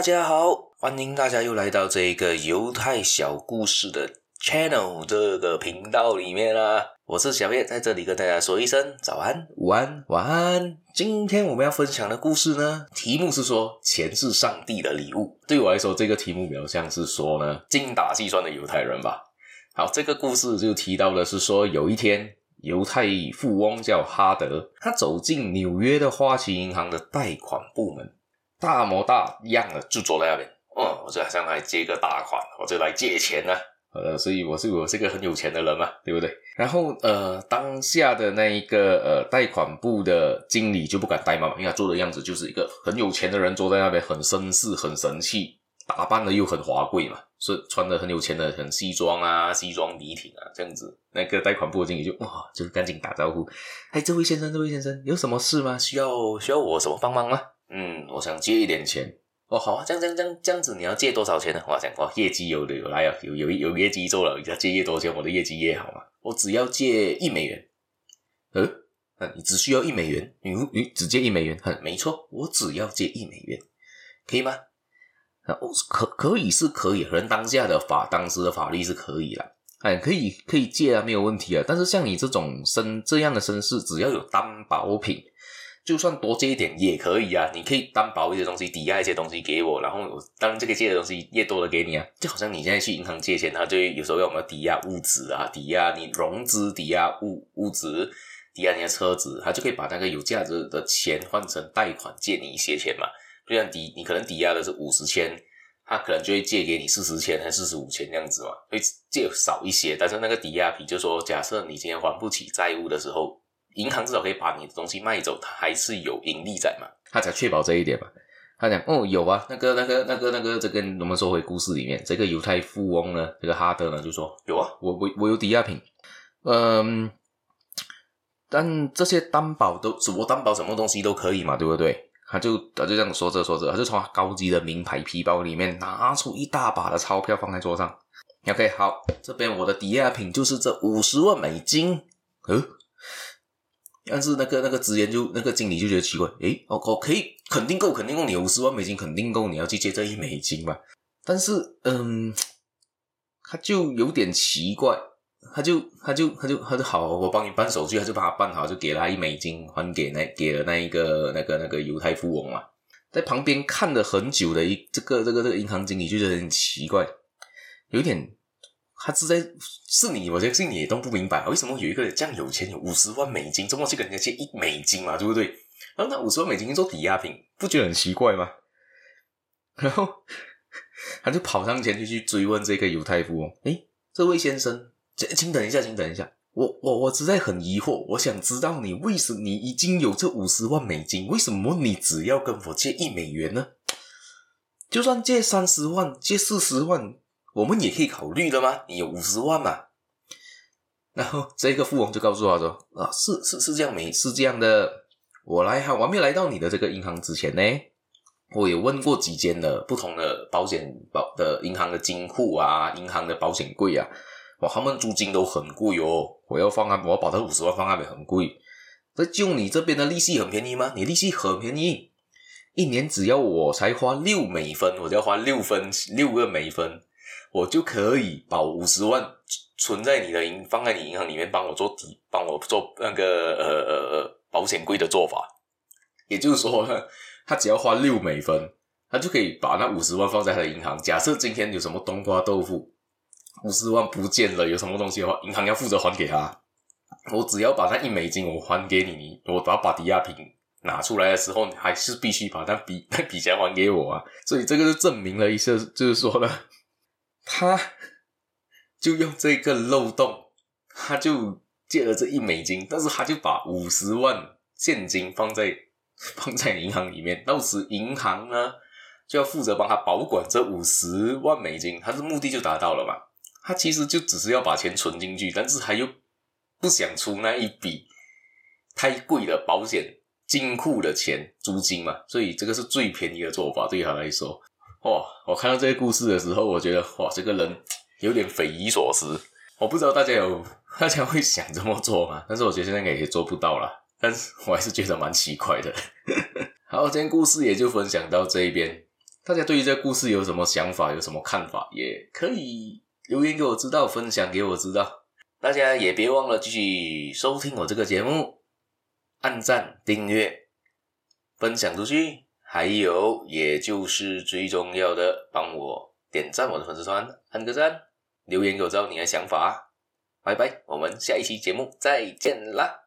大家好，欢迎大家又来到这个犹太小故事的 channel 这个频道里面啦。我是小叶，在这里跟大家说一声早安、午安、晚安。今天我们要分享的故事呢，题目是说钱是上帝的礼物。对我来说，这个题目比较像是说呢，精打细算的犹太人吧。好，这个故事就提到的是说，有一天。犹太富翁叫哈德，他走进纽约的花旗银行的贷款部门，大模大样的就坐在那边。哦，我就想来借个大款，我就来借钱呢、呃，所以我是我是个很有钱的人嘛，对不对？然后呃，当下的那一个呃贷款部的经理就不敢怠慢嘛，因为他做的样子就是一个很有钱的人坐在那边，很绅士，很神气。打扮的又很华贵嘛，所以穿的很有钱的，很西装啊，西装笔挺啊，这样子。那个贷款部的经理就哇，就赶紧打招呼，哎，这位先生，这位先生，有什么事吗？需要需要我什么帮忙吗？嗯，我想借一点钱。哦，好啊，这样这样这样这样子，你要借多少钱呢？我想，哇，业绩有的有来，有有有业绩做了，要借越多钱，我的业绩越好嘛。我只要借一美元。呃，嗯，你只需要一美元？你你只借一美元？哼，没错，我只要借一美元，可以吗？哦，可可以是可以，可能当下的法，当时的法律是可以啦，哎，可以可以借啊，没有问题啊。但是像你这种身这样的身世，只要有担保品，就算多借一点也可以啊。你可以担保一些东西，抵押一些东西给我，然后我当这个借的东西越多的给你啊，就好像你现在去银行借钱，他就有时候要我们抵押物质啊，抵押你融资，抵押物物质，抵押你的车子，他就可以把那个有价值的钱换成贷款借你一些钱嘛。就像抵你可能抵押的是五十千，他可能就会借给你四十千还是四十五千这样子嘛，会借少一些，但是那个抵押品就说，假设你今天还不起债务的时候，银行至少可以把你的东西卖走，它还是有盈利在嘛，他才确保这一点嘛。他讲哦，有啊，那个那个那个那个，这跟我们说回故事里面，这个犹太富翁呢，这个哈德呢就说有啊，我我我有抵押品，嗯，但这些担保都是我担保什么东西都可以嘛，对不对？他就他就这样说着说着，他就从他高级的名牌皮包里面拿出一大把的钞票放在桌上。OK，好，这边我的抵押品就是这五十万美金。呃，但是那个那个职员就那个经理就觉得奇怪，诶，我我可以肯定够，肯定够，你五十万美金肯定够，你要去借这一美金嘛？但是，嗯，他就有点奇怪。他就他就他就他就好，我帮你办手续，他就把他办好，就给了他一美金，还给那给了那一个那个那个犹太富翁嘛，在旁边看了很久的一这个这个这个银行经理就觉得很奇怪，有点他是在是你，我相信你也都不明白，为什么有一个这样有钱，有五十万美金，怎么去跟人家借一美金嘛，对不对？然后那五十万美金做抵押品，不觉得很奇怪吗？然后他就跑上前去去追问这个犹太富翁，诶，这位先生。请等一下，请等一下，我我我实在很疑惑，我想知道你为什么你已经有这五十万美金，为什么你只要跟我借一美元呢？就算借三十万、借四十万，我们也可以考虑的吗？你有五十万嘛？然后这个富翁就告诉他说：“啊，是是是这样没是这样的，我来哈，我还没来到你的这个银行之前呢，我也问过几间的不同的保险保的银行的金库啊，银行的保险柜啊。”哇，他们租金都很贵哦！我要放啊，我要保他五十万放那边很贵。这就你这边的利息很便宜吗？你利息很便宜，一年只要我才花六美分，我就要花六分六个美分，我就可以保五十万存在你的银，放在你银行里面，帮我做底，帮我做那个呃呃呃保险柜的做法。也就是说呢，他只要花六美分，他就可以把那五十万放在他的银行。假设今天有什么冬瓜豆腐。五十万不见了，有什么东西的话，银行要负责还给他。我只要把那一美金我还给你，你我把把抵押品拿出来的时候，你还是必须把那笔 那笔钱还给我啊。所以这个就证明了一下，就是说呢，他就用这个漏洞，他就借了这一美金，但是他就把五十万现金放在放在银行里面，到时银行呢就要负责帮他保管这五十万美金，他的目的就达到了嘛。他其实就只是要把钱存进去，但是他又不想出那一笔太贵的保险金库的钱租金嘛，所以这个是最便宜的做法，对他来说。哇！我看到这个故事的时候，我觉得哇，这个人 有点匪夷所思。我不知道大家有 大家会想这么做吗？但是我觉得现在也做不到了，但是我还是觉得蛮奇怪的。好，今天故事也就分享到这一边。大家对于这个故事有什么想法，有什么看法，也可以留言给我知道，分享给我知道。大家也别忘了继续收听我这个节目，按赞、订阅、分享出去，还有也就是最重要的，帮我点赞我的粉丝团，按个赞，留言给我知道你的想法。拜拜，我们下一期节目再见啦！